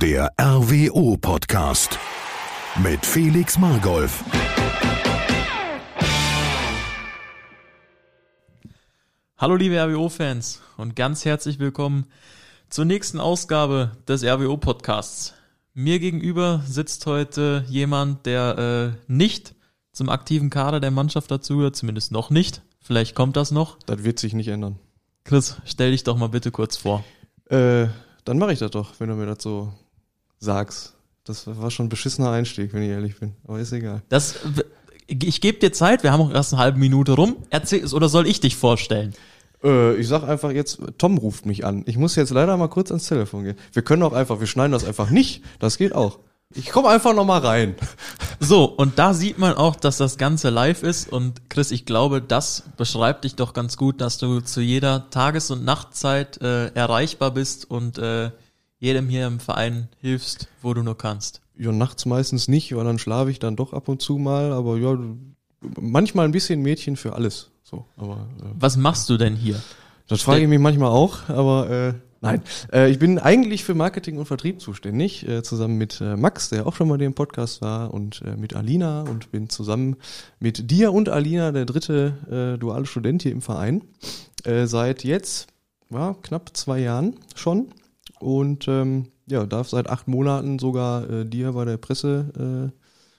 Der RWO-Podcast mit Felix Margolf. Hallo liebe RWO-Fans und ganz herzlich willkommen zur nächsten Ausgabe des RWO-Podcasts. Mir gegenüber sitzt heute jemand, der äh, nicht zum aktiven Kader der Mannschaft dazugehört, zumindest noch nicht. Vielleicht kommt das noch. Das wird sich nicht ändern. Chris, stell dich doch mal bitte kurz vor. Äh, dann mache ich das doch, wenn du mir das so sagst. Das war schon ein beschissener Einstieg, wenn ich ehrlich bin. Aber ist egal. Das, ich gebe dir Zeit, wir haben auch erst eine halbe Minute rum. Erzähl es, oder soll ich dich vorstellen? Äh, ich sag einfach jetzt, Tom ruft mich an. Ich muss jetzt leider mal kurz ans Telefon gehen. Wir können auch einfach, wir schneiden das einfach nicht. Das geht auch. Ich komme einfach noch mal rein. So, und da sieht man auch, dass das Ganze live ist. Und Chris, ich glaube, das beschreibt dich doch ganz gut, dass du zu jeder Tages- und Nachtzeit äh, erreichbar bist und äh, jedem hier im Verein hilfst, wo du nur kannst. Ja, nachts meistens nicht, weil dann schlafe ich dann doch ab und zu mal. Aber ja, manchmal ein bisschen Mädchen für alles. So, aber äh, Was machst du denn hier? das frage ich mich manchmal auch. Aber äh, nein, äh, ich bin eigentlich für Marketing und Vertrieb zuständig, äh, zusammen mit äh, Max, der auch schon mal in dem Podcast war, und äh, mit Alina und bin zusammen mit dir und Alina der dritte äh, duale Student hier im Verein. Äh, seit jetzt ja, knapp zwei Jahren schon. Und ähm, ja, darf seit acht Monaten sogar äh, dir bei der Presse, äh,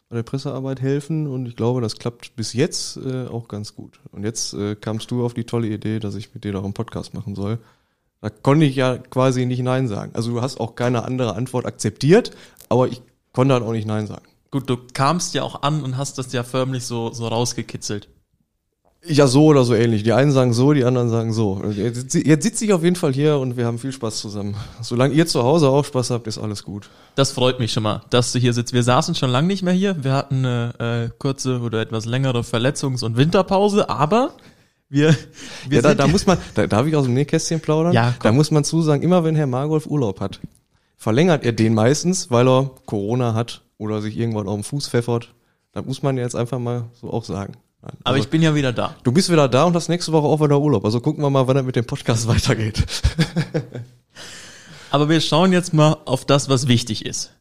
bei der Pressearbeit helfen und ich glaube, das klappt bis jetzt äh, auch ganz gut. Und jetzt äh, kamst du auf die tolle Idee, dass ich mit dir doch einen Podcast machen soll. Da konnte ich ja quasi nicht Nein sagen. Also du hast auch keine andere Antwort akzeptiert, aber ich konnte halt auch nicht Nein sagen. Gut, du kamst ja auch an und hast das ja förmlich so, so rausgekitzelt. Ja, so oder so ähnlich. Die einen sagen so, die anderen sagen so. Jetzt, jetzt sitze ich auf jeden Fall hier und wir haben viel Spaß zusammen. Solange ihr zu Hause auch Spaß habt, ist alles gut. Das freut mich schon mal, dass du hier sitzt. Wir saßen schon lange nicht mehr hier. Wir hatten eine äh, kurze oder etwas längere Verletzungs- und Winterpause, aber wir, wir ja, da, da muss man, da darf ich aus dem Nähkästchen plaudern? Ja, Da komm. muss man zusagen, immer wenn Herr Margolf Urlaub hat, verlängert er den meistens, weil er Corona hat oder sich irgendwann auf den Fuß pfeffert. Da muss man jetzt einfach mal so auch sagen. Nein, aber also, ich bin ja wieder da. du bist wieder da und hast nächste Woche auch wieder Urlaub. Also gucken wir mal, wann er mit dem Podcast weitergeht. Aber wir schauen jetzt mal auf das, was wichtig ist.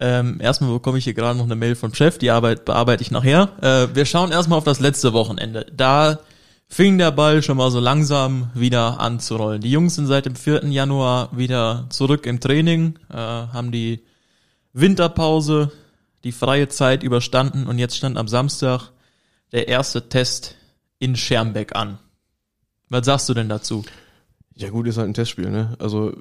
Ähm, erstmal bekomme ich hier gerade noch eine Mail vom Chef, die Arbeit bearbeite ich nachher. Äh, wir schauen erstmal auf das letzte Wochenende. Da fing der Ball schon mal so langsam wieder an zu rollen. Die Jungs sind seit dem 4. Januar wieder zurück im Training, äh, haben die Winterpause, die freie Zeit überstanden und jetzt stand am Samstag der erste Test in Schermbeck an. Was sagst du denn dazu? Ja gut, ist halt ein Testspiel, ne? Also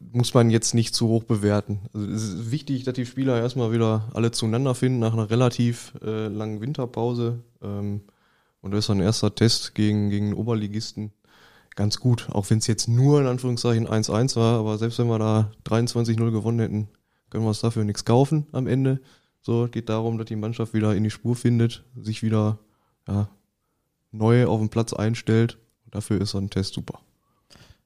muss man jetzt nicht zu hoch bewerten. Also es ist wichtig, dass die Spieler erstmal wieder alle zueinander finden nach einer relativ äh, langen Winterpause. Ähm, und da ist ein erster Test gegen, gegen Oberligisten ganz gut. Auch wenn es jetzt nur in Anführungszeichen 1-1 war, aber selbst wenn wir da 23-0 gewonnen hätten, können wir uns dafür nichts kaufen am Ende. So, geht darum, dass die Mannschaft wieder in die Spur findet, sich wieder ja, neu auf den Platz einstellt. Dafür ist so ein Test super.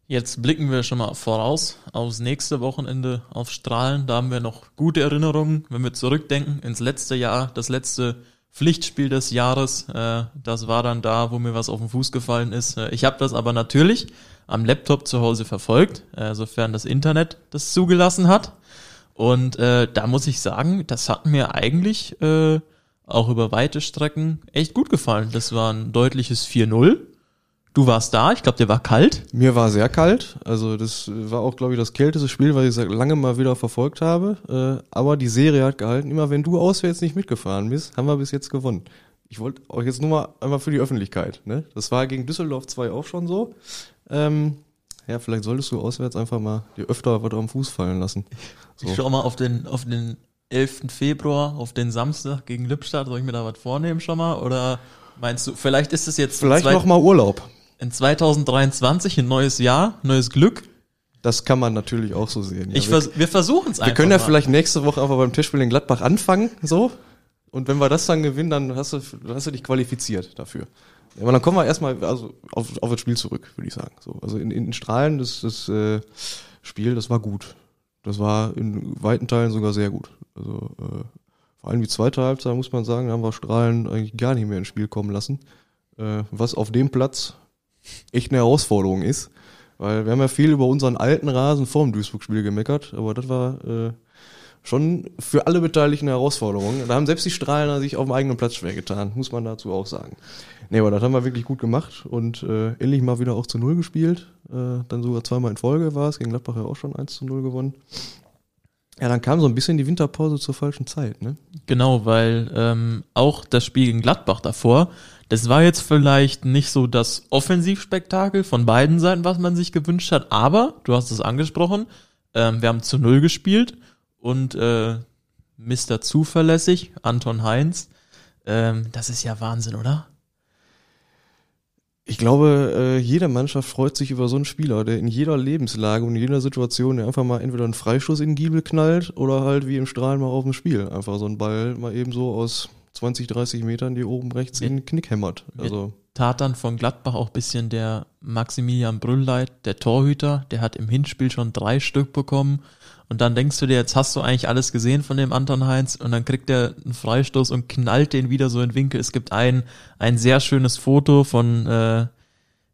Jetzt blicken wir schon mal voraus aufs nächste Wochenende auf Strahlen. Da haben wir noch gute Erinnerungen, wenn wir zurückdenken ins letzte Jahr, das letzte Pflichtspiel des Jahres. Äh, das war dann da, wo mir was auf den Fuß gefallen ist. Äh, ich habe das aber natürlich am Laptop zu Hause verfolgt, äh, sofern das Internet das zugelassen hat. Und äh, da muss ich sagen, das hat mir eigentlich äh, auch über weite Strecken echt gut gefallen. Das war ein deutliches 4-0. Du warst da, ich glaube, der war kalt. Mir war sehr kalt. Also das war auch, glaube ich, das kälteste Spiel, was ich seit lange mal wieder verfolgt habe. Äh, aber die Serie hat gehalten. Immer wenn du auswärts nicht mitgefahren bist, haben wir bis jetzt gewonnen. Ich wollte auch jetzt nur mal einmal für die Öffentlichkeit. Ne? Das war gegen Düsseldorf 2 auch schon so. Ähm, ja, vielleicht solltest du auswärts einfach mal dir öfter was am Fuß fallen lassen. So. Ich schau mal auf den, auf den 11. Februar, auf den Samstag gegen Lippstadt. Soll ich mir da was vornehmen schon mal? Oder meinst du, vielleicht ist es jetzt Vielleicht noch mal Urlaub. in 2023 ein neues Jahr, neues Glück? Das kann man natürlich auch so sehen. Ja, vers wir versuchen es einfach. wir können ja mal. vielleicht nächste Woche einfach beim Testspiel in Gladbach anfangen, so. Und wenn wir das dann gewinnen, dann hast du, dann hast du dich qualifiziert dafür. Aber dann kommen wir erstmal also auf, auf das Spiel zurück, würde ich sagen. So, also in, in Strahlen, das, das äh, Spiel, das war gut. Das war in weiten Teilen sogar sehr gut. Also äh, vor allem die zweite Halbzeit, muss man sagen, da haben wir Strahlen eigentlich gar nicht mehr ins Spiel kommen lassen. Äh, was auf dem Platz echt eine Herausforderung ist. Weil wir haben ja viel über unseren alten Rasen vor dem Duisburg-Spiel gemeckert, aber das war äh, schon für alle Beteiligten eine Herausforderung. Da haben selbst die Strahler sich auf dem eigenen Platz schwer getan, muss man dazu auch sagen. Nee, aber das haben wir wirklich gut gemacht und äh, endlich mal wieder auch zu Null gespielt. Äh, dann sogar zweimal in Folge war es, gegen Gladbach ja auch schon 1 zu 0 gewonnen. Ja, dann kam so ein bisschen die Winterpause zur falschen Zeit, ne? Genau, weil ähm, auch das Spiel gegen Gladbach davor, das war jetzt vielleicht nicht so das Offensivspektakel von beiden Seiten, was man sich gewünscht hat, aber, du hast es angesprochen, ähm, wir haben zu Null gespielt und äh, Mr. Zuverlässig, Anton Heinz, ähm, das ist ja Wahnsinn, oder? Ich glaube, äh, jede Mannschaft freut sich über so einen Spieler, der in jeder Lebenslage und in jeder Situation einfach mal entweder einen Freistoß in den Giebel knallt oder halt wie im Strahlen mal auf dem Spiel einfach so einen Ball mal eben so aus 20, 30 Metern die oben rechts in den Knick hämmert. Also tat dann von Gladbach auch bisschen der Maximilian Brüllleit, der Torhüter, der hat im Hinspiel schon drei Stück bekommen und dann denkst du dir, jetzt hast du eigentlich alles gesehen von dem Anton Heinz und dann kriegt er einen Freistoß und knallt den wieder so in Winkel. Es gibt ein, ein sehr schönes Foto von, äh,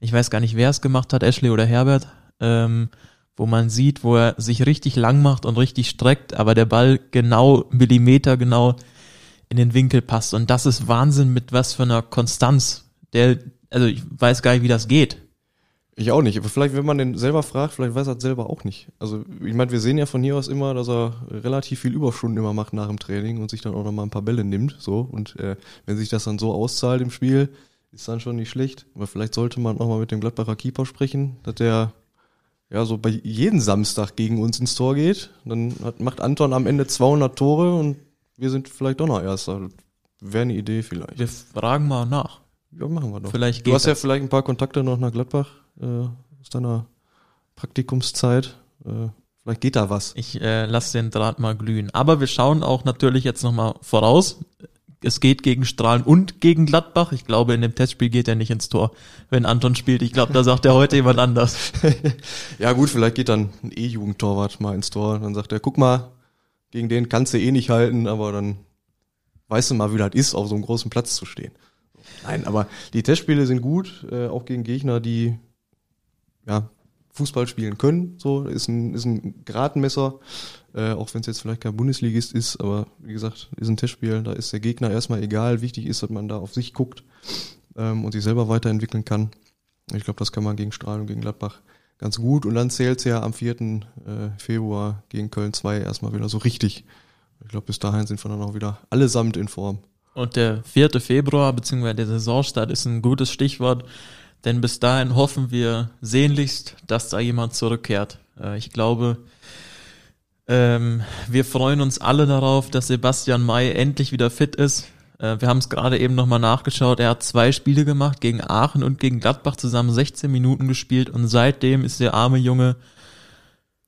ich weiß gar nicht, wer es gemacht hat, Ashley oder Herbert, ähm, wo man sieht, wo er sich richtig lang macht und richtig streckt, aber der Ball genau, Millimeter genau in den Winkel passt. Und das ist Wahnsinn mit was für einer Konstanz. Der, also ich weiß gar nicht, wie das geht. Ich auch nicht. Aber vielleicht, wenn man den selber fragt, vielleicht weiß er es selber auch nicht. Also, ich meine, wir sehen ja von hier aus immer, dass er relativ viel Überstunden immer macht nach dem Training und sich dann auch nochmal ein paar Bälle nimmt. So. Und äh, wenn sich das dann so auszahlt im Spiel, ist dann schon nicht schlecht. Aber vielleicht sollte man auch mal mit dem Gladbacher Keeper sprechen, dass der ja so bei jeden Samstag gegen uns ins Tor geht. Dann hat, macht Anton am Ende 200 Tore und wir sind vielleicht doch noch Erster. Wäre eine Idee vielleicht. Wir fragen mal nach. Ja, machen wir doch. Vielleicht du hast ja das. vielleicht ein paar Kontakte noch nach Gladbach äh, aus deiner Praktikumszeit. Äh, vielleicht geht da was. Ich äh, lasse den Draht mal glühen. Aber wir schauen auch natürlich jetzt nochmal voraus. Es geht gegen Strahlen und gegen Gladbach. Ich glaube, in dem Testspiel geht er nicht ins Tor, wenn Anton spielt. Ich glaube, da sagt er heute jemand anders. Ja gut, vielleicht geht dann ein E-Jugendtorwart mal ins Tor. Dann sagt er, guck mal, gegen den kannst du eh nicht halten, aber dann weißt du mal, wie das ist, auf so einem großen Platz zu stehen. Nein, aber die Testspiele sind gut, äh, auch gegen Gegner, die ja, Fußball spielen können. So ist ein, ist ein Gradmesser, äh, auch wenn es jetzt vielleicht kein Bundesligist ist, aber wie gesagt, ist ein Testspiel, da ist der Gegner erstmal egal. Wichtig ist, dass man da auf sich guckt ähm, und sich selber weiterentwickeln kann. Ich glaube, das kann man gegen Strahlen und gegen Gladbach ganz gut. Und dann zählt's ja am 4. Äh, Februar gegen Köln 2 erstmal wieder so richtig. Ich glaube, bis dahin sind wir dann auch wieder allesamt in Form. Und der 4. Februar, beziehungsweise der Saisonstart, ist ein gutes Stichwort, denn bis dahin hoffen wir sehnlichst, dass da jemand zurückkehrt. Äh, ich glaube, ähm, wir freuen uns alle darauf, dass Sebastian May endlich wieder fit ist. Äh, wir haben es gerade eben nochmal nachgeschaut. Er hat zwei Spiele gemacht, gegen Aachen und gegen Gladbach zusammen 16 Minuten gespielt und seitdem ist der arme Junge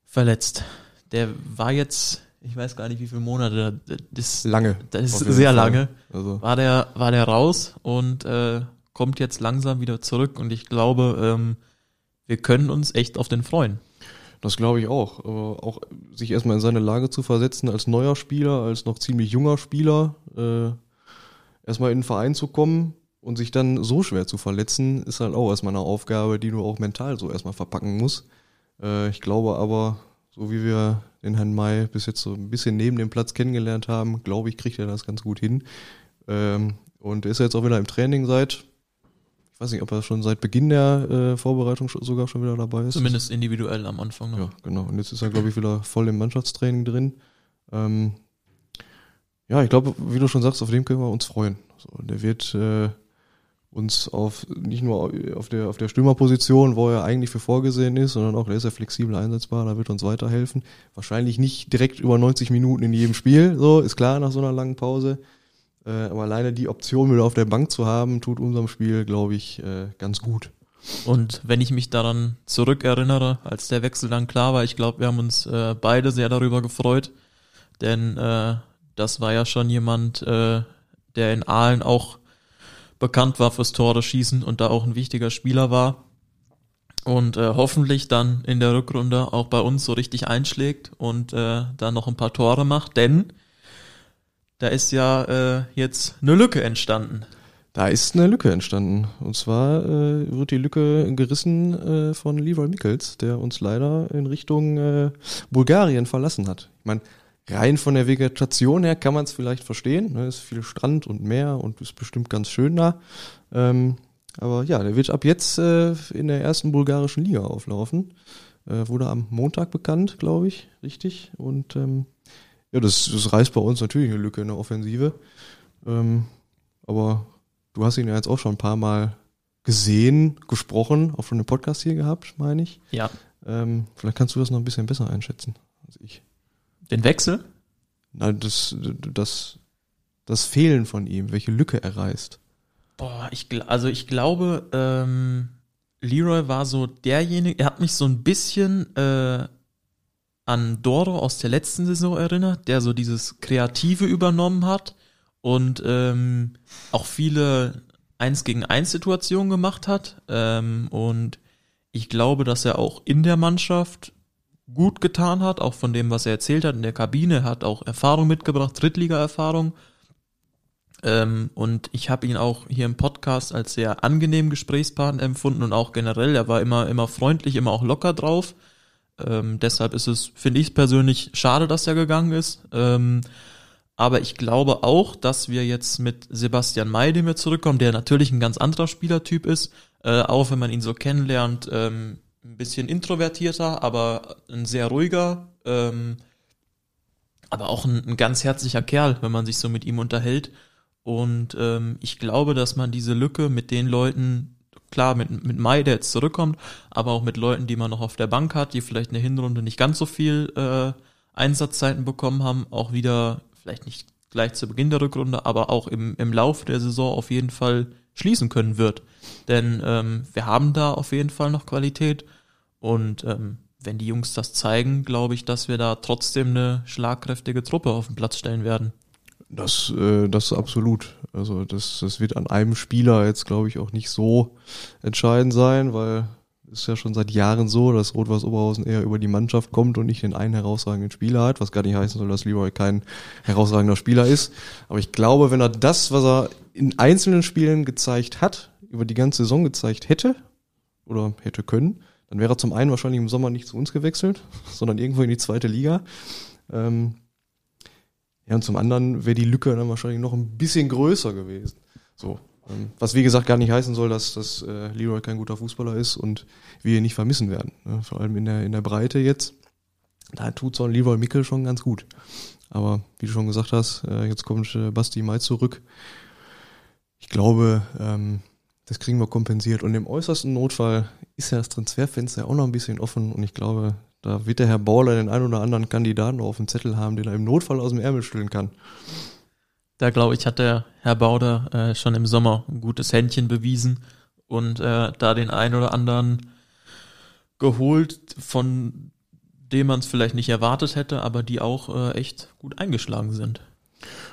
verletzt. Der war jetzt, ich weiß gar nicht wie viele Monate, das, Lange. das ist sehr Fall. lange Also, war der, war der raus und äh, kommt jetzt langsam wieder zurück und ich glaube, ähm, wir können uns echt auf den freuen. Das glaube ich auch. Aber auch sich erstmal in seine Lage zu versetzen als neuer Spieler, als noch ziemlich junger Spieler, äh, erstmal in den Verein zu kommen und sich dann so schwer zu verletzen, ist halt auch erstmal eine Aufgabe, die du auch mental so erstmal verpacken musst. Äh, ich glaube aber, so wie wir den Herrn May bis jetzt so ein bisschen neben dem Platz kennengelernt haben, glaube ich, kriegt er das ganz gut hin. Ähm, und ist jetzt auch wieder im Training seit, ich weiß nicht, ob er schon seit Beginn der äh, Vorbereitung sogar schon wieder dabei ist. Zumindest individuell am Anfang noch. Ja, genau. Und jetzt ist er, glaube ich, wieder voll im Mannschaftstraining drin. Ähm, ja, ich glaube, wie du schon sagst, auf dem können wir uns freuen. So, der wird äh, uns auf nicht nur auf der auf der Stürmerposition, wo er eigentlich für vorgesehen ist, sondern auch, der ist ja flexibel einsetzbar, da wird uns weiterhelfen. Wahrscheinlich nicht direkt über 90 Minuten in jedem Spiel, so ist klar nach so einer langen Pause. Äh, aber alleine die Option wieder auf der Bank zu haben, tut unserem Spiel, glaube ich, äh, ganz gut. Und wenn ich mich daran zurückerinnere, als der Wechsel dann klar war, ich glaube, wir haben uns äh, beide sehr darüber gefreut, denn äh, das war ja schon jemand, äh, der in Aalen auch bekannt war fürs Tore schießen und da auch ein wichtiger Spieler war. Und äh, hoffentlich dann in der Rückrunde auch bei uns so richtig einschlägt und äh, da noch ein paar Tore macht, denn da ist ja äh, jetzt eine Lücke entstanden. Da ist eine Lücke entstanden. Und zwar äh, wird die Lücke gerissen äh, von Leroy Mickels, der uns leider in Richtung äh, Bulgarien verlassen hat. Ich meine, rein von der Vegetation her kann man es vielleicht verstehen. Ne? Ist viel Strand und Meer und ist bestimmt ganz schön da. Ähm, aber ja, der wird ab jetzt äh, in der ersten bulgarischen Liga auflaufen. Äh, wurde am Montag bekannt, glaube ich, richtig. Und ähm, ja, das, das reißt bei uns natürlich eine Lücke in der Offensive. Ähm, aber du hast ihn ja jetzt auch schon ein paar Mal gesehen, gesprochen, auch schon einen Podcast hier gehabt, meine ich. Ja. Ähm, vielleicht kannst du das noch ein bisschen besser einschätzen als ich. Den Wechsel? Nein, das, das, das Fehlen von ihm, welche Lücke er reißt. Boah, ich, also ich glaube, ähm, Leroy war so derjenige, er hat mich so ein bisschen äh, an Doro aus der letzten Saison erinnert, der so dieses Kreative übernommen hat und ähm, auch viele Eins gegen eins Situationen gemacht hat. Ähm, und ich glaube, dass er auch in der Mannschaft gut getan hat, auch von dem, was er erzählt hat in der Kabine, hat auch Erfahrung mitgebracht, Drittliga-Erfahrung. Ähm, und ich habe ihn auch hier im Podcast als sehr angenehmen Gesprächspartner empfunden und auch generell, er war immer, immer freundlich, immer auch locker drauf. Ähm, deshalb ist es, finde ich persönlich, schade, dass er gegangen ist. Ähm, aber ich glaube auch, dass wir jetzt mit Sebastian May, den wir zurückkommen, der natürlich ein ganz anderer Spielertyp ist, äh, auch wenn man ihn so kennenlernt, ähm, ein bisschen introvertierter, aber ein sehr ruhiger, ähm, aber auch ein, ein ganz herzlicher Kerl, wenn man sich so mit ihm unterhält. Und ähm, ich glaube, dass man diese Lücke mit den Leuten, klar, mit, mit Mai, der jetzt zurückkommt, aber auch mit Leuten, die man noch auf der Bank hat, die vielleicht in der Hinrunde nicht ganz so viel äh, Einsatzzeiten bekommen haben, auch wieder, vielleicht nicht gleich zu Beginn der Rückrunde, aber auch im, im Laufe der Saison auf jeden Fall schließen können wird. Denn ähm, wir haben da auf jeden Fall noch Qualität und ähm, wenn die Jungs das zeigen, glaube ich, dass wir da trotzdem eine schlagkräftige Truppe auf den Platz stellen werden. Das, äh, das absolut. Also das, das wird an einem Spieler jetzt, glaube ich, auch nicht so entscheidend sein, weil es ist ja schon seit Jahren so, dass Rot-Weiß Oberhausen eher über die Mannschaft kommt und nicht den einen herausragenden Spieler hat, was gar nicht heißen soll, dass Leroy kein herausragender Spieler ist. Aber ich glaube, wenn er das, was er in einzelnen Spielen gezeigt hat, über die ganze Saison gezeigt hätte oder hätte können, dann wäre er zum einen wahrscheinlich im Sommer nicht zu uns gewechselt, sondern irgendwo in die zweite Liga. Ähm, ja, und zum anderen wäre die Lücke dann wahrscheinlich noch ein bisschen größer gewesen. So. Ähm, was wie gesagt gar nicht heißen soll, dass, dass äh, Leroy kein guter Fußballer ist und wir ihn nicht vermissen werden. Ne? Vor allem in der, in der Breite jetzt. Da tut so ein Leroy Mickel schon ganz gut. Aber wie du schon gesagt hast, äh, jetzt kommt äh, Basti Mai zurück. Ich glaube, ähm, das kriegen wir kompensiert. Und im äußersten Notfall ist ja das Transferfenster auch noch ein bisschen offen. Und ich glaube, da wird der Herr Bauler den einen oder anderen Kandidaten auf dem Zettel haben, den er im Notfall aus dem Ärmel stellen kann. Da glaube ich, hat der Herr Bauder äh, schon im Sommer ein gutes Händchen bewiesen und äh, da den einen oder anderen geholt, von dem man es vielleicht nicht erwartet hätte, aber die auch äh, echt gut eingeschlagen sind.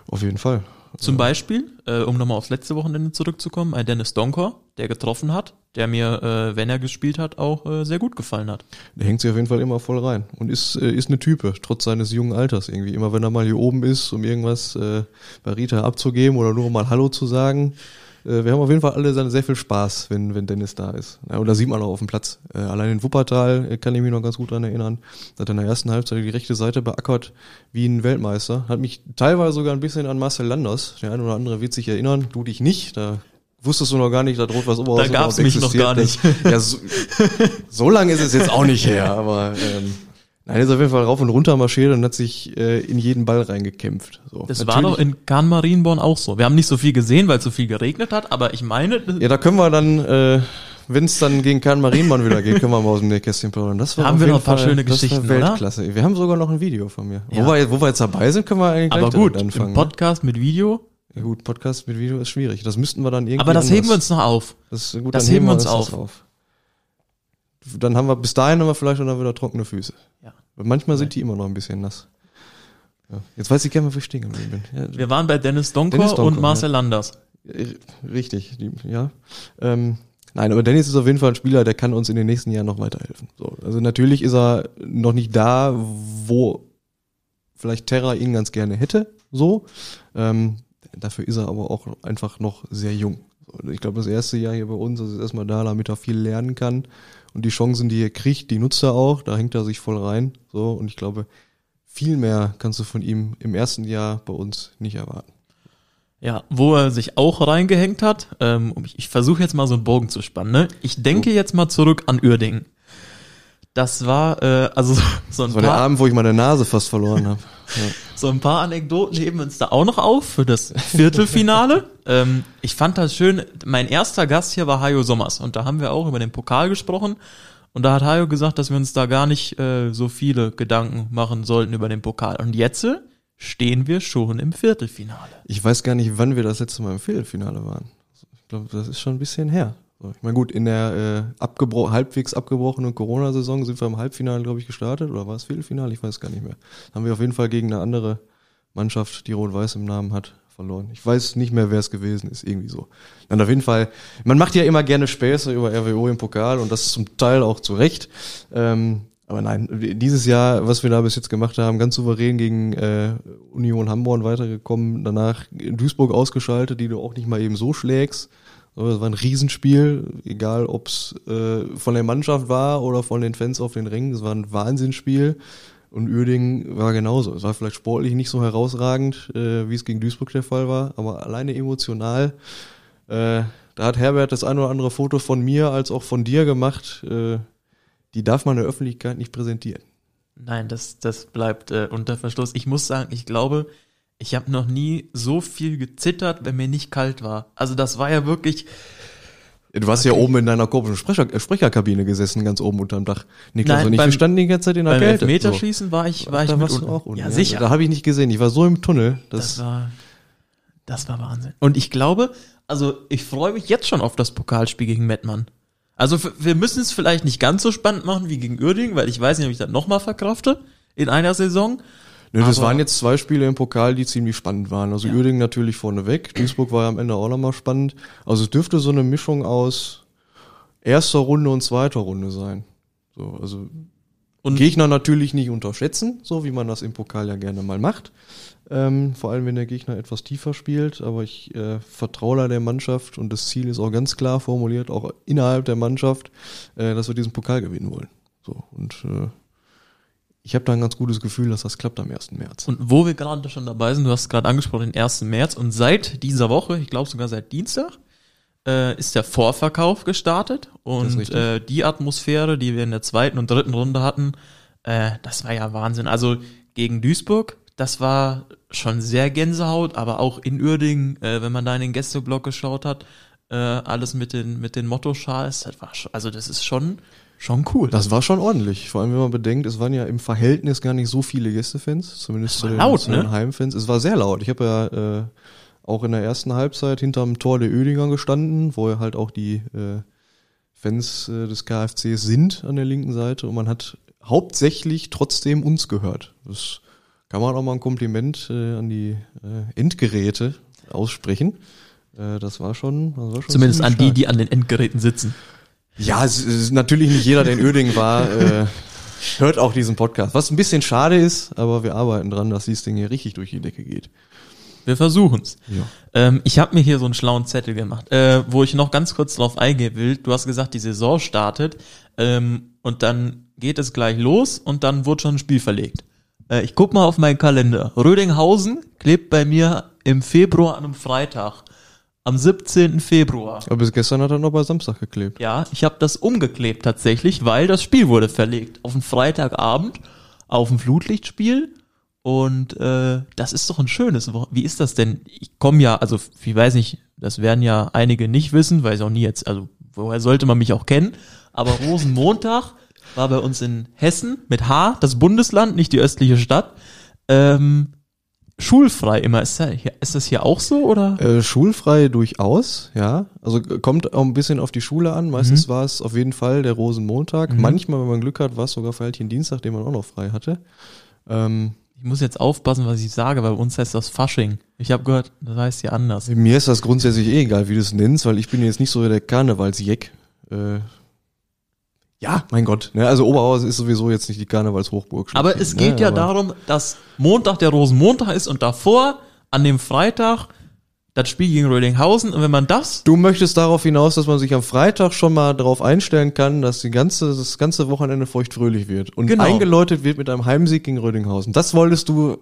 Auf jeden Fall. Zum Beispiel, äh, um nochmal aufs letzte Wochenende zurückzukommen, ein Dennis Donker, der getroffen hat, der mir, äh, wenn er gespielt hat, auch äh, sehr gut gefallen hat. Der hängt sich auf jeden Fall immer voll rein und ist, äh, ist eine Type, trotz seines jungen Alters irgendwie. Immer wenn er mal hier oben ist, um irgendwas äh, bei Rita abzugeben oder nur mal Hallo zu sagen. Äh, wir haben auf jeden Fall alle sehr viel Spaß, wenn, wenn Dennis da ist. Ja, und da sieht man auch auf dem Platz. Äh, allein in Wuppertal äh, kann ich mich noch ganz gut dran erinnern. Hat in der ersten Halbzeit die rechte Seite beackert wie ein Weltmeister. Hat mich teilweise sogar ein bisschen an Marcel Landers. Der eine oder andere wird sich erinnern, du dich nicht. Da wusstest du noch gar nicht, da droht was Oberhausen Da gab's überhaupt mich noch gar nicht. Ja, so, so lange ist es jetzt auch nicht her, aber ähm, nein, er ist auf jeden Fall rauf und runter marschiert und hat sich äh, in jeden Ball reingekämpft. So, Das war doch in Kahn Marienborn auch so. Wir haben nicht so viel gesehen, weil es so viel geregnet hat, aber ich meine, Ja, da können wir dann, äh, wenn es dann gegen Kahn Marienmann wieder geht, können wir mal aus dem Nähkästchen plaudern. Das war Haben auf wir noch ein paar Fall- schöne Geschichten, oder? Weltklasse. Wir haben sogar noch ein Video von mir. Ja. Wo, wir, wo wir jetzt dabei sind, können wir eigentlich gleich aber gut, damit anfangen. im Podcast mit Video. ne? ja, gut, Podcast mit Video ist schwierig. Das müssten wir dann irgendwie Aber das anders. heben wir uns noch auf. Das, gut, das heben wir uns das auf. Dann haben wir, bis dahin haben wir vielleicht dann wieder trockene Füße. Ja. Weil manchmal sind die immer noch ein bisschen nass. Ja. Jetzt weiß ich gerne, wo ich stehen geblieben bin. Ja, Wir waren bei Dennis Donker, Dennis Donker, und Marcel Landers. R- Richtig, die, ja. Ähm, nein, aber Dennis ist auf jeden Fall ein Spieler, der kann uns in den nächsten Jahren noch weiterhelfen. So, also natürlich ist er noch nicht da, wo vielleicht Terra ihn ganz gerne hätte, so. Ähm, dafür ist er aber auch einfach noch sehr jung. Und ich glaube, das erste Jahr hier bei uns ist erstmal da, damit er viel lernen kann. Und die Chancen, die er kriegt, die nutzt er auch. Da hängt er sich voll rein. So, und ich glaube, viel mehr kannst du von ihm im ersten Jahr bei uns nicht erwarten. Ja, wo er sich auch reingehängt hat, ähm, ich, ich versuche jetzt mal so einen Bogen zu spannen. Ne? Ich denke So. jetzt mal zurück an Uerdingen. Das war äh, also so ein, Das war der paar, Abend, wo ich meine Nase fast verloren habe. Ja. so ein paar Anekdoten heben uns da auch noch auf für das Viertelfinale. ähm, ich fand das schön. Mein erster Gast hier war Hajo Sommers und da haben wir auch über den Pokal gesprochen. Und da hat Hajo gesagt, dass wir uns da gar nicht äh, so viele Gedanken machen sollten über den Pokal. Und jetzt stehen wir schon im Viertelfinale. Ich weiß gar nicht, wann wir das letzte Mal im Viertelfinale waren. Ich glaube, das ist schon ein bisschen her. Ich meine, gut, in der äh, abgebro halbwegs abgebrochenen Corona-Saison sind wir im Halbfinale, glaube ich, gestartet. Oder war es Viertelfinale? Ich weiß gar nicht mehr. Haben wir auf jeden Fall gegen eine andere Mannschaft, die Rot-Weiß im Namen hat, verloren. Ich weiß nicht mehr, wer es gewesen ist. Irgendwie so. Dann auf jeden Fall, man macht ja immer gerne Späße über RWO im Pokal und das zum Teil auch zu Recht. Ähm, aber nein, dieses Jahr, was wir da bis jetzt gemacht haben, ganz souverän gegen äh, Union Hamburg weitergekommen, danach Duisburg ausgeschaltet, die du auch nicht mal eben so schlägst. Das war ein Riesenspiel, egal ob's äh, von der Mannschaft war oder von den Fans auf den Rängen. Das war ein Wahnsinnsspiel. Und Uerdingen war genauso. Es war vielleicht sportlich nicht so herausragend, äh, wie es gegen Duisburg der Fall war, aber alleine emotional. Äh, da hat Herbert das ein oder andere Foto von mir als auch von dir gemacht. Äh, die darf man der Öffentlichkeit nicht präsentieren. Nein, das, das bleibt äh, unter Verschluss. Ich muss sagen, ich glaube, ich habe noch nie so viel gezittert, wenn mir nicht kalt war. Also das war ja wirklich, Du hast ja oben in deiner komischen Sprecher äh, Sprecherkabine gesessen, ganz oben unterm Dach. Niklas Nein, und ich, beim- wir standen die ganze Zeit in der beim Kälte. Elfmeterschießen war ich, war ich da warst du auch unten. Ja, sicher. Da habe ich nicht gesehen. Ich war so im Tunnel. das Das, war, das war Wahnsinn. Und ich glaube, also ich freue mich jetzt schon auf das Pokalspiel gegen Mettmann. Also wir müssen es vielleicht nicht ganz so spannend machen wie gegen Uerdingen, weil ich weiß nicht, ob ich das nochmal verkrafte in einer Saison. Nö, das waren jetzt zwei Spiele im Pokal, die ziemlich spannend waren. Also Ja. Uerdingen natürlich vorneweg. Duisburg war ja am Ende auch nochmal spannend. Also es dürfte so eine Mischung aus erster Runde und zweiter Runde sein. So, also Und Gegner natürlich nicht unterschätzen, so wie man das im Pokal ja gerne mal macht. Ähm, vor allem, wenn der Gegner etwas tiefer spielt. Aber ich äh, vertraue da der Mannschaft und das Ziel ist auch ganz klar formuliert, auch innerhalb der Mannschaft, äh, dass wir diesen Pokal gewinnen wollen. So und äh, ich habe da ein ganz gutes Gefühl, dass das klappt am 1. März. Und wo wir gerade schon dabei sind, du hast gerade angesprochen, den 1. März und seit dieser Woche, ich glaube sogar seit Dienstag, äh, ist der Vorverkauf gestartet und äh, die Atmosphäre, die wir in der zweiten und dritten Runde hatten, äh, das war ja Wahnsinn. Also gegen Duisburg, das war schon sehr Gänsehaut, aber auch in Uerdingen, äh, wenn man da in den Gästeblock geschaut hat, äh, alles mit den mit den Mottoschals, das war schon, also das ist schon schon cool. Das war schon ordentlich. Vor allem, wenn man bedenkt, es waren ja im Verhältnis gar nicht so viele Gästefans, zumindest zu den, laut, zu den ne? Heimfans. Es war sehr laut. Ich habe ja äh, auch in der ersten Halbzeit hinterm Tor der Ödinger gestanden, wo ja halt auch die äh, Fans äh, des KFCs sind an der linken Seite und man hat hauptsächlich trotzdem uns gehört. Das kann man auch mal ein Kompliment äh, an die äh, Endgeräte aussprechen. Äh, das war schon, das war schon Zumindest an die, die an den Endgeräten sitzen. Ja, es ist natürlich nicht jeder, der in Öding war, äh, hört auch diesen Podcast. Was ein bisschen schade ist, aber wir arbeiten dran, dass dieses Ding hier richtig durch die Decke geht. Wir versuchen's. Ja. Ähm, ich habe mir hier so einen schlauen Zettel gemacht, äh, wo ich noch ganz kurz drauf eingehen will. Du hast gesagt, die Saison startet ähm, und dann geht es gleich los und dann wird schon ein Spiel verlegt. Äh, ich guck mal auf meinen Kalender. Rödinghausen klebt bei mir im Februar an einem Freitag. Am 17. Februar. Aber bis gestern hat er noch bei Samstag geklebt. Ja, ich habe das umgeklebt tatsächlich, weil das Spiel wurde verlegt. Auf einen Freitagabend, auf ein Flutlichtspiel. Und äh, das ist doch ein schönes Wo Wie ist das denn? Ich komme ja, also ich weiß nicht, das werden ja einige nicht wissen, weil ich auch nie jetzt, also woher sollte man mich auch kennen. Aber Rosenmontag war bei uns in Hessen mit H, das Bundesland, nicht die östliche Stadt. Ähm, schulfrei immer. Ist, da, ist das hier auch so oder? Äh, schulfrei durchaus, ja. Also kommt auch ein bisschen auf die Schule an. Meistens war es auf jeden Fall der Rosenmontag. Manchmal, wenn man Glück hat, war es sogar Feiertchen Dienstag, den man auch noch frei hatte. Ähm, Ich muss jetzt aufpassen, was ich sage, weil bei uns heißt das Fasching. Ich habe gehört, das heißt hier anders. mir ist das grundsätzlich eh egal, wie du es nennst, weil ich bin jetzt nicht so der Karnevalsjeck. Äh, ja, mein Gott. Ne? Also Oberhausen ist sowieso jetzt nicht die Karnevalshochburg. Aber es geht ne? ja Aber- darum, dass Montag der Rosenmontag ist und davor, an dem Freitag, das Spiel gegen Rödinghausen und wenn man das, Du möchtest darauf hinaus, dass man sich am Freitag schon mal darauf einstellen kann, dass die ganze, das ganze Wochenende feuchtfröhlich wird und Genau. eingeläutet wird mit einem Heimsieg gegen Rödinghausen. Das wolltest du,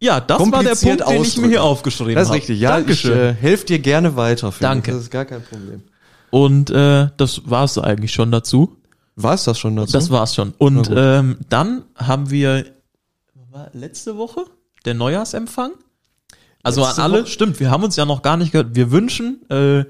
ja, das war der Punkt, den ich mir hier aufgeschrieben das ist habe. richtig, ja, Dankeschön. ich äh, helfe dir gerne weiter. Danke. Das ist gar kein Problem. und äh, das war's eigentlich schon dazu. War es das schon dazu? Das war's schon. Und ähm, dann haben wir letzte Woche der Neujahrsempfang. Also Letzte an alle, Woche? stimmt, wir haben uns ja noch gar nicht gehört. Wir wünschen, äh,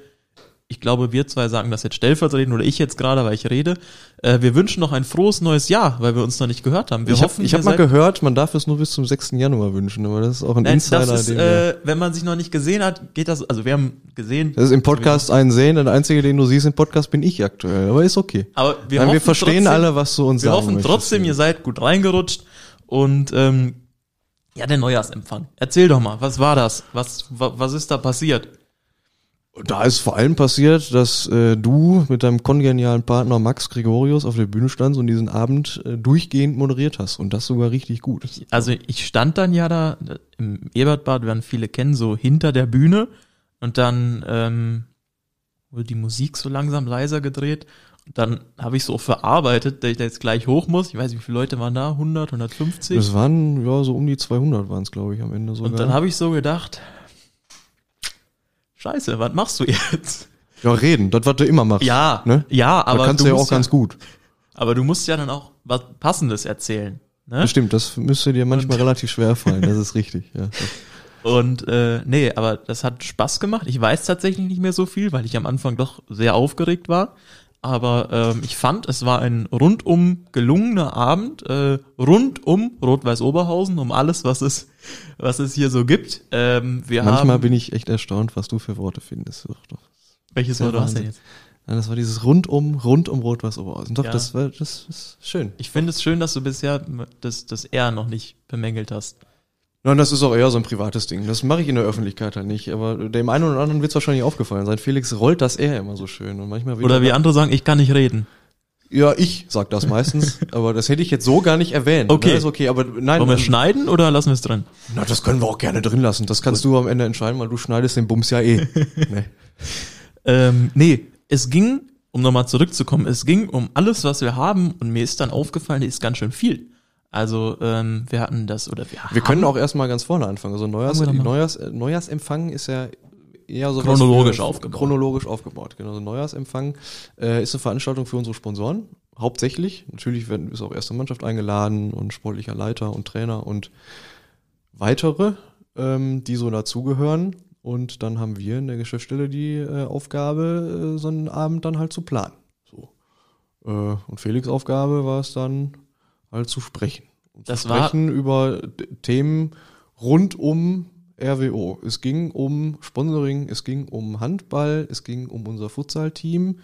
ich glaube, wir zwei sagen das jetzt stellvertretend oder ich jetzt gerade, weil ich rede. Äh, wir wünschen noch ein frohes neues Jahr, weil wir uns noch nicht gehört haben. Wir ich habe hoffen, ich hab mal gehört, man darf es nur bis zum 6. Januar wünschen, aber das ist auch ein Nein, Insider. das ist, wir- äh, wenn man sich noch nicht gesehen hat, geht das, also wir haben gesehen. das ist im Podcast einen sehen, der einzige, den du siehst im Podcast, bin ich aktuell, aber ist okay. Aber wir, Nein, wir verstehen trotzdem, alle, was du uns Wir sagen hoffen trotzdem, ihr seid gut reingerutscht und ähm, ja, der Neujahrsempfang. Erzähl doch mal, was war das? Was, wa, was ist da passiert? Da ist vor allem passiert, dass äh, du mit deinem kongenialen Partner Max Gregorius auf der Bühne standst und diesen Abend äh, durchgehend moderiert hast und das sogar richtig gut. Also ich stand dann ja da äh, im Ebertbad, werden viele kennen, so hinter der Bühne und dann ähm, wurde die Musik so langsam leiser gedreht und dann habe ich so verarbeitet, dass ich da jetzt gleich hoch muss. Ich weiß nicht, wie viele Leute waren da? 100, 150? Das waren ja so um die 200 waren es, glaube ich, am Ende sogar. und dann habe ich so gedacht, Scheiße, was machst du jetzt? ja, reden, das was du immer machst. Ja, ne? ja, aber aber kannst du ja auch ganz gut. Aber du musst ja dann auch was Passendes erzählen. Ne? Das stimmt, das müsste dir manchmal relativ schwer fallen, das ist richtig. Ja. Und äh, nee, aber das hat Spaß gemacht. Ich weiß tatsächlich nicht mehr so viel, weil ich am Anfang doch sehr aufgeregt war. Aber ähm, ich fand, es war ein rundum gelungener Abend, äh, rund um Rot-Weiß Oberhausen, um alles, was es, was es hier so gibt. Ähm, wir Manchmal haben, bin ich echt erstaunt, was du für Worte findest. Doch, doch. welches Wort hast du jetzt? Nein, das war dieses rundum, rund um Rot-Weiß Oberhausen. Doch, Ja. das war, das ist schön. Ich finde es schön, dass du bisher das, das R noch nicht bemängelt hast. Nein, das ist auch eher so ein privates Ding. Das mache ich in der Öffentlichkeit halt nicht. Aber dem einen oder anderen wird es wahrscheinlich aufgefallen sein. Felix rollt das R immer so schön. Und manchmal Oder er- wie andere sagen, ich kann nicht reden. Ja, ich sag das meistens. aber das hätte ich jetzt so gar nicht erwähnt. Okay. Ne? Ist okay, aber nein. Wollen wir ähm, schneiden oder lassen wir es drin? na, das können wir auch gerne drin lassen. Das kannst du am Ende entscheiden, weil du schneidest den Bums ja eh. nee. Ähm, nee, es ging, um nochmal zurückzukommen, es ging um alles, was wir haben und mir ist dann aufgefallen, ist ganz schön viel. Also ähm, wir hatten das oder wir, Wir können auch erstmal ganz vorne anfangen. Also Neujahrs. Neujahrs, Neujahrsempfang ist ja eher so Chronologisch aufgebaut. Chronologisch aufgebaut, genau. Also Neujahrsempfang äh, ist eine Veranstaltung für unsere Sponsoren, hauptsächlich. Natürlich werden ist auch erste Mannschaft eingeladen und sportlicher Leiter und Trainer und weitere, ähm, die so dazugehören. Und dann haben wir in der Geschäftsstelle die äh, Aufgabe, äh, so einen Abend dann halt zu planen. So. Äh, und Felix Aufgabe war es dann halt zu sprechen. Und Das zu war- sprechen über D- Themen rund um RWO. Es ging um Sponsoring, es ging um Handball, es ging um unser Futsal-Team.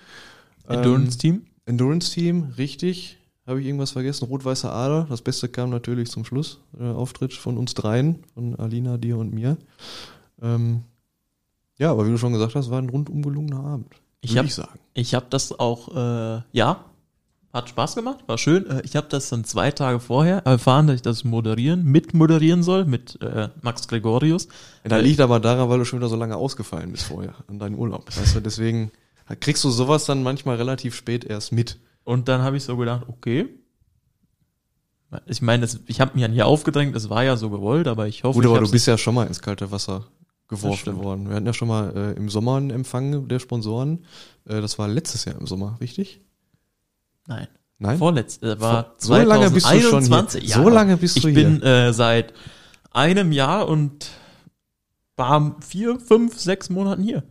Endurance-Team. Ähm, Endurance-Team, richtig. Habe ich irgendwas vergessen? Rot-Weiße Ader. Das Beste kam natürlich zum Schluss. Äh, Auftritt von uns dreien, von Alina, dir und mir. Ähm, ja, aber wie du schon gesagt hast, war ein rundum gelungener Abend. Ich Würde hab- ich sagen. Ich habe das auch, äh, ja, hat Spaß gemacht, war schön. Äh, ich habe das dann zwei Tage vorher erfahren, dass ich das moderieren, mitmoderieren soll mit äh, Max Gregorius. Da liegt aber daran, weil du schon wieder so lange ausgefallen bist vorher an deinem Urlaub. Weißt du, deswegen kriegst du sowas dann manchmal relativ spät erst mit. Und dann habe ich so gedacht, okay. Ich meine, das- ich habe mich ja nicht aufgedrängt, es war ja so gewollt, aber ich hoffe, Gut, ich aber du bist ja schon mal ins kalte Wasser geworfen worden. Wir hatten ja schon mal äh, im Sommer einen Empfang der Sponsoren. Äh, das war letztes Jahr im Sommer, richtig? Nein. Nein? Vorletzt, äh, war So lange bist du schon hier. 2021. So lange bist ich du Ich bin äh, seit einem Jahr und war vier, fünf, sechs Monaten hier.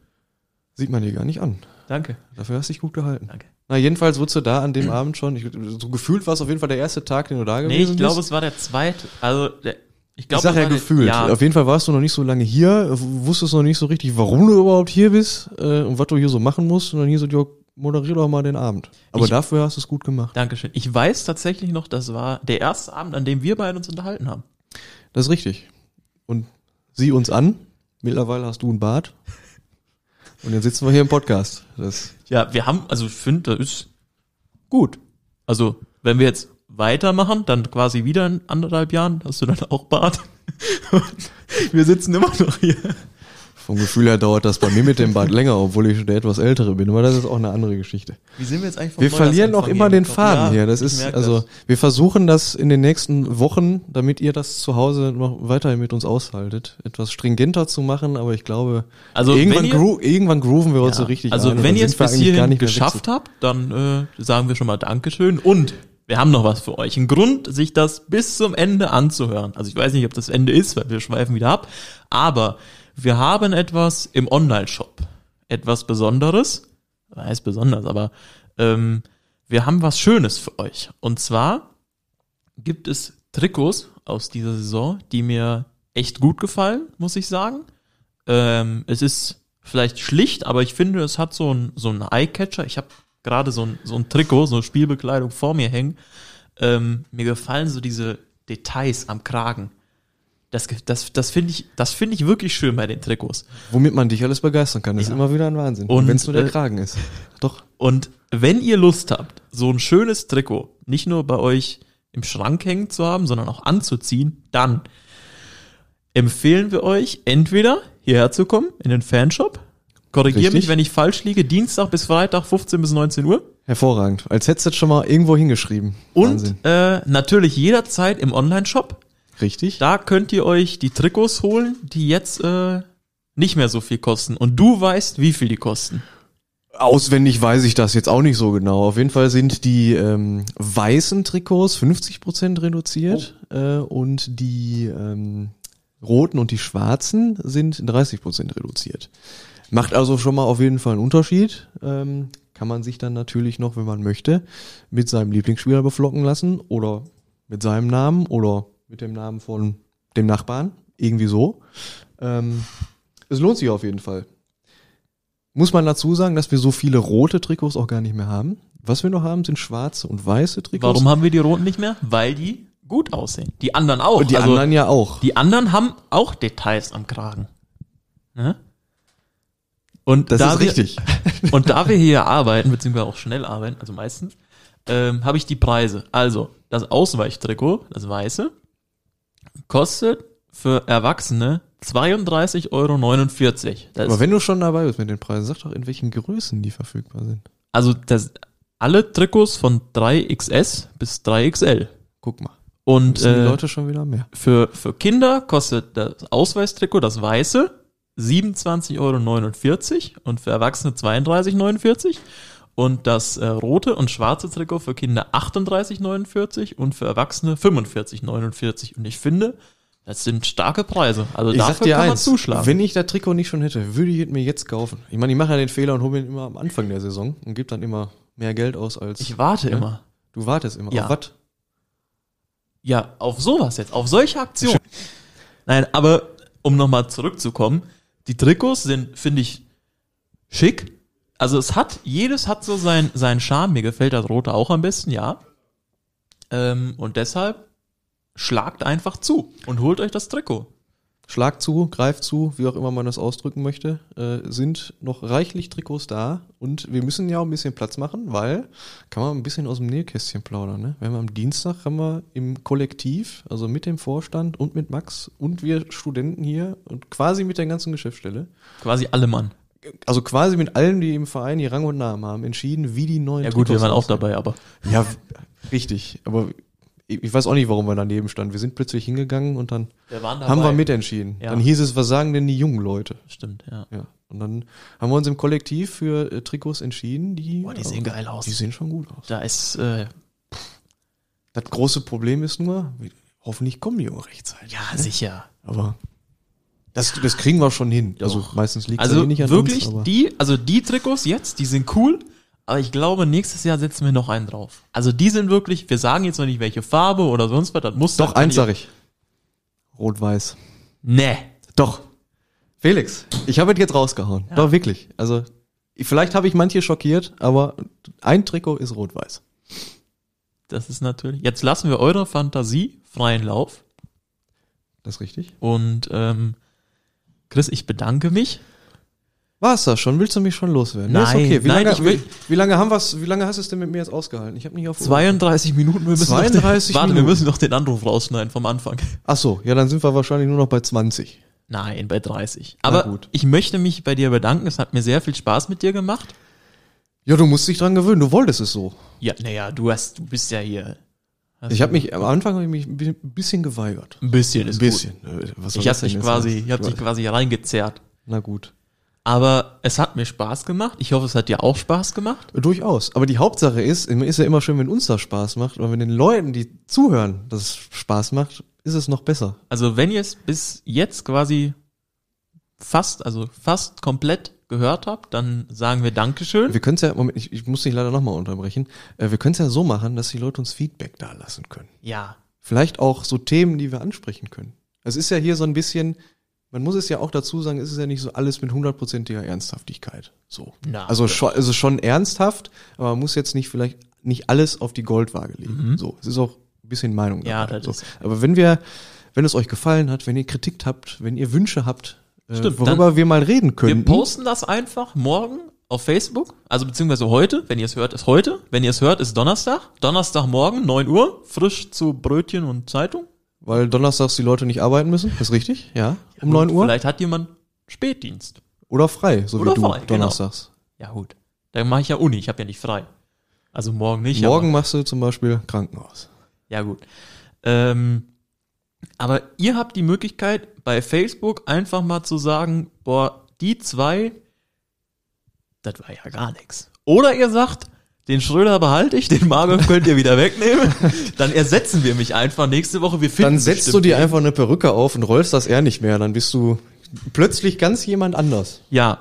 Sieht man dir gar nicht an. Danke. Dafür hast du dich gut gehalten. Danke. Na, jedenfalls wurdest du da an dem Abend schon, ich, so gefühlt war es auf jeden Fall der erste Tag, den du da gewesen Nee, ich glaube, bist. es war der zweite. Also, der, ich Ich glaube, sag es ja gefühlt. Ja, Auf jeden Fall warst du noch nicht so lange hier, wusstest noch nicht so richtig, warum du überhaupt hier bist äh, und was du hier so machen musst. Und dann hier so, ja, moderier doch mal den Abend. Aber Ich- dafür hast du es gut gemacht. Dankeschön. Ich weiß tatsächlich noch, das war der erste Abend, an dem wir beide uns unterhalten haben. Das ist richtig. Und sieh uns an. Mittlerweile hast du einen Bart. Und jetzt sitzen wir hier im Podcast. Das, Ja, wir haben, also ich finde, das ist gut. Also, wenn wir jetzt weitermachen, dann quasi wieder in anderthalb Jahren, hast du dann auch Bart. Und wir sitzen immer noch hier. Vom Gefühl her dauert das bei mir mit dem Bart länger, obwohl ich schon der etwas ältere bin. Aber das ist auch eine andere Geschichte. Wie sind wir jetzt eigentlich vom Wir verlieren auch immer den? Faden Ja, hier. Das ist, also, das. wir versuchen das in den nächsten Wochen, damit ihr das zu Hause noch weiterhin mit uns aushaltet, etwas stringenter zu machen, aber ich glaube, Also, irgendwann, ihr- gro irgendwann grooven wir uns so Ja, richtig Also ein wenn ihr es bis eigentlich hierhin geschafft habt, dann äh, sagen wir schon mal Dankeschön. Und wir haben noch was für euch. Ein Grund, sich das bis zum Ende anzuhören. Also ich weiß nicht, ob das Ende ist, weil wir schweifen wieder ab. Aber wir haben etwas im Online-Shop. Etwas Besonderes. Was heißt besonders, aber ähm, wir haben was Schönes für euch. Und zwar gibt es Trikots aus dieser Saison, die mir echt gut gefallen, muss ich sagen. Ähm, es ist vielleicht schlicht, aber ich finde, es hat so ein so ein Eyecatcher. Ich habe gerade so ein so ein Trikot, so eine Spielbekleidung vor mir hängen. Ähm, mir gefallen so diese Details am Kragen. Das, das, das finde ich, das finde ich wirklich schön bei den Trikots. Womit man dich alles begeistern kann. Das Ja. ist immer wieder ein Wahnsinn. Und, wenn es nur der äh, Kragen ist. Doch. Und wenn ihr Lust habt, so ein schönes Trikot nicht nur bei euch im Schrank hängen zu haben, sondern auch anzuziehen, dann empfehlen wir euch entweder hierher zu kommen in den Fanshop. Korrigier Richtig. mich, wenn ich falsch liege. Dienstag bis Freitag 15 bis 19 Uhr. Hervorragend. Als hättest du schon mal irgendwo hingeschrieben. Und äh, natürlich jederzeit im Online-Shop. Richtig. Da könnt ihr euch die Trikots holen, die jetzt äh, nicht mehr so viel kosten. Und du weißt, wie viel die kosten. Auswendig weiß ich das jetzt auch nicht so genau. Auf jeden Fall sind die ähm, weißen Trikots 50% reduziert äh, und die ähm, roten und die schwarzen sind 30% reduziert. Macht also schon mal auf jeden Fall einen Unterschied. Ähm, kann man sich dann natürlich noch, wenn man möchte, mit seinem Lieblingsspieler beflocken lassen oder mit seinem Namen oder mit dem Namen von dem Nachbarn. Irgendwie so. Ähm, es lohnt sich auf jeden Fall. Muss man dazu sagen, dass wir so viele rote Trikots auch gar nicht mehr haben. Was wir noch haben, sind schwarze und weiße Trikots. Warum haben wir die roten nicht mehr? Weil die gut aussehen. Die anderen auch. Und die Also, anderen ja auch. Die anderen haben auch Details am Kragen. Ne? Und Das da ist wir, richtig. Und da wir hier arbeiten, beziehungsweise auch schnell arbeiten, also meistens, ähm, habe ich die Preise. Also, das Ausweichtrikot, das weiße, kostet für Erwachsene 32,49 Euro. Das Aber wenn du schon dabei bist mit den Preisen, sag doch, in welchen Größen die verfügbar sind. also das, alle Trikots von 3XS bis 3XL. Guck mal. Und die äh, Leute schon wieder mehr. Für, für Kinder kostet das Ausweistrikot, das weiße, 27,49 Euro und für Erwachsene 32,49 Euro. Und das äh, rote und schwarze Trikot für Kinder 38,49 und für Erwachsene 45,49. Und ich finde, das sind starke Preise. Also Ich sag dafür dir kann man eins, zuschlagen. wenn ich das Trikot nicht schon hätte, würde ich es mir jetzt kaufen. Ich meine, ich mache ja den Fehler und hole mir ihn immer am Anfang der Saison und gebe dann immer mehr Geld aus als ich warte Ja? immer. du wartest immer. Ja. Auf was? Ja, auf sowas jetzt, auf solche Aktionen. Nein, aber um nochmal zurückzukommen, die Trikots sind, finde ich, schick. Also es hat, jedes hat so sein, seinen Charme. Mir gefällt das rote auch am besten, ja. Ähm, und deshalb schlagt einfach zu und holt euch das Trikot. Schlag zu, greif zu, wie auch immer man das ausdrücken möchte, äh, sind noch reichlich Trikots da und wir müssen ja auch ein bisschen Platz machen, weil kann man ein bisschen aus dem Nähkästchen plaudern. Ne? Wir haben am Dienstag haben wir im Kollektiv, also mit dem Vorstand und mit Max und wir Studenten hier und quasi mit der ganzen Geschäftsstelle, Quasi alle Mann. Also quasi mit allen, die im Verein hier Rang und Namen haben, entschieden, wie die neuen Ja gut, wir Trikots waren auch dabei, aber Ja, richtig, aber ich weiß auch nicht, warum wir daneben standen. Wir sind plötzlich hingegangen und dann wir haben wir mitentschieden. Ja. Dann hieß es, was sagen denn die jungen Leute? Stimmt, ja. Ja. Und dann haben wir uns im Kollektiv für äh, Trikots entschieden, die. Boah, die sehen geil aus. Die sehen schon gut aus. Da ist, äh, Das große Problem ist nur, hoffentlich kommen die immer rechtzeitig. ja, sicher. Aber das, das kriegen wir schon hin. Also Doch. meistens liegt es Also eh nicht an wirklich, uns. die, also die Trikots jetzt, die sind cool, aber ich glaube, nächstes Jahr setzen wir noch einen drauf. Also die sind wirklich, wir sagen jetzt noch nicht, welche Farbe oder sonst was, das muss Doch, eins sag ich. Rot-Weiß. Nee. Doch. Felix, ich habe es jetzt rausgehauen. Doch, wirklich. Also, vielleicht habe ich manche schockiert, aber ein Trikot ist rot-weiß. Das ist natürlich. Jetzt lassen wir eurer Fantasie freien Lauf. Das ist richtig. Und ähm, Chris, ich bedanke mich. War's das schon? Willst du mich schon loswerden? Nein, ist okay. Wie, nein, lange, ich will- wie, wie lange haben wir's, wie lange hast du es denn mit mir jetzt ausgehalten? Ich habe nicht auf 32 Minuten, wir müssen 32 noch den, Warte, wir müssen noch den Anruf rausschneiden vom Anfang. Ach so, ja, dann sind wir wahrscheinlich nur noch bei 20. Nein, bei 30. Na Aber gut. ich möchte mich bei dir bedanken. Es hat mir sehr viel Spaß mit dir gemacht. Ja, du musst dich dran gewöhnen, du wolltest es so. Ja, naja, du hast, du bist ja hier. Ich habe mich am Anfang hab ich mich ein bi- bisschen geweigert. ein bisschen, ist Ein bisschen. Äh, Was soll Ich das hab denn dich jetzt quasi, ich hab dich quasi reingezerrt. Na gut. Aber es hat mir Spaß gemacht. Ich hoffe, es hat dir auch Spaß gemacht. Durchaus. Aber die Hauptsache ist, ist ja immer schön, wenn uns das Spaß macht, aber wenn den Leuten, die zuhören, das Spaß macht, ist es noch besser. Also wenn ihr es bis jetzt quasi fast, also fast komplett gehört habt, dann sagen wir Dankeschön. Wir können es ja, Moment, ich, ich muss dich leider nochmal unterbrechen. Äh, wir können es ja so machen, dass die Leute uns Feedback da lassen können. Ja, Vielleicht auch so Themen, die wir ansprechen können. Es ist ja hier so ein bisschen, man muss es ja auch dazu sagen, es ist ja nicht so alles mit hundertprozentiger Ernsthaftigkeit. So. Na, also schon, also schon ernsthaft, aber man muss jetzt nicht vielleicht nicht alles auf die Goldwaage legen. So. Es ist auch ein bisschen Meinung Mhm. Ja, dabei. das so. ist- Aber wenn wir, wenn es euch gefallen hat, wenn ihr Kritik habt, wenn ihr Wünsche habt, Stimmt, worüber wir mal reden wir können. posten das einfach morgen auf Facebook, also beziehungsweise heute, wenn ihr es hört, ist heute, wenn ihr es hört, ist Donnerstag, Donnerstagmorgen, 9 Uhr, frisch zu Brötchen und Zeitung. Weil donnerstags die Leute nicht arbeiten müssen, ist richtig? Ja. Um 9 Uhr? Vielleicht hat jemand Spätdienst. Oder frei, so Oder wie du frei, genau. donnerstags. Ja gut, dann mache ich ja Uni, ich habe ja nicht frei. Also morgen nicht. Morgen machst du zum Beispiel Krankenhaus. Ja, gut. Ähm, aber ihr habt die Möglichkeit, bei Facebook einfach mal zu sagen, boah, die zwei, das war ja gar nichts. Oder ihr sagt, den Schröder behalte ich, den Margot könnt ihr wieder wegnehmen. Dann ersetzen wir mich einfach nächste Woche. Wir finden Dann setzt du dir einfach eine Perücke auf und rollst das R nicht mehr. Dann bist du plötzlich ganz jemand anders. Ja,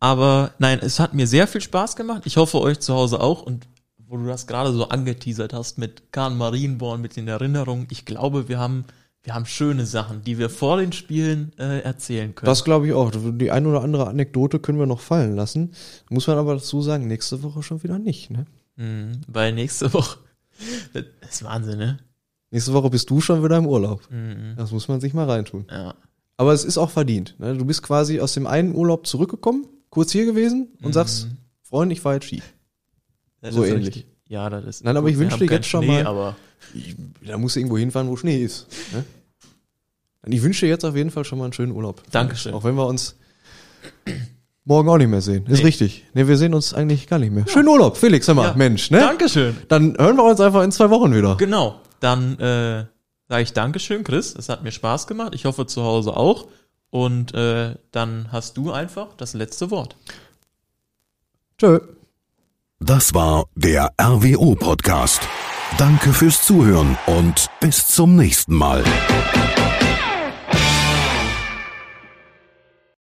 aber nein, es hat mir sehr viel Spaß gemacht. Ich hoffe euch zu Hause auch. Und wo du das gerade so angeteasert hast mit Kahn Marienborn, mit den Erinnerungen, ich glaube, wir haben, wir haben schöne Sachen, die wir vor den Spielen äh, erzählen können. Das glaube ich auch. Die ein oder andere Anekdote können wir noch fallen lassen. Muss man aber dazu sagen, nächste Woche schon wieder nicht. Ne? Mhm, weil nächste Woche, das ist Wahnsinn, ne? Nächste Woche bist du schon wieder im Urlaub. Mhm, Das muss man sich mal reintun. ja. Aber es ist auch verdient. Ne? Du bist quasi aus dem einen Urlaub zurückgekommen, kurz hier gewesen und sagst, Freund, ich war jetzt Ski. Das So ähnlich. richtig. Ja, das ist. Nein, aber ich wir wünsch haben dir jetzt schon Schnee, mal- Aber Ich, da musst du irgendwo hinfahren, wo Schnee ist. Ne? Ich wünsche dir jetzt auf jeden Fall schon mal einen schönen Urlaub. Dankeschön. Auch wenn wir uns morgen auch nicht mehr sehen. Ist Nee. richtig. Ne, wir sehen uns eigentlich gar nicht mehr. Schönen Urlaub, Felix, hör mal, Ja. Mensch, ne? Dankeschön. Dann hören wir uns einfach in zwei Wochen wieder. Genau. Dann äh, sage ich Dankeschön, Chris. Es hat mir Spaß gemacht. Ich hoffe zu Hause auch. Und äh, dann hast du einfach das letzte Wort. Tschö. Das war der RWO Podcast. Danke fürs Zuhören und bis zum nächsten Mal.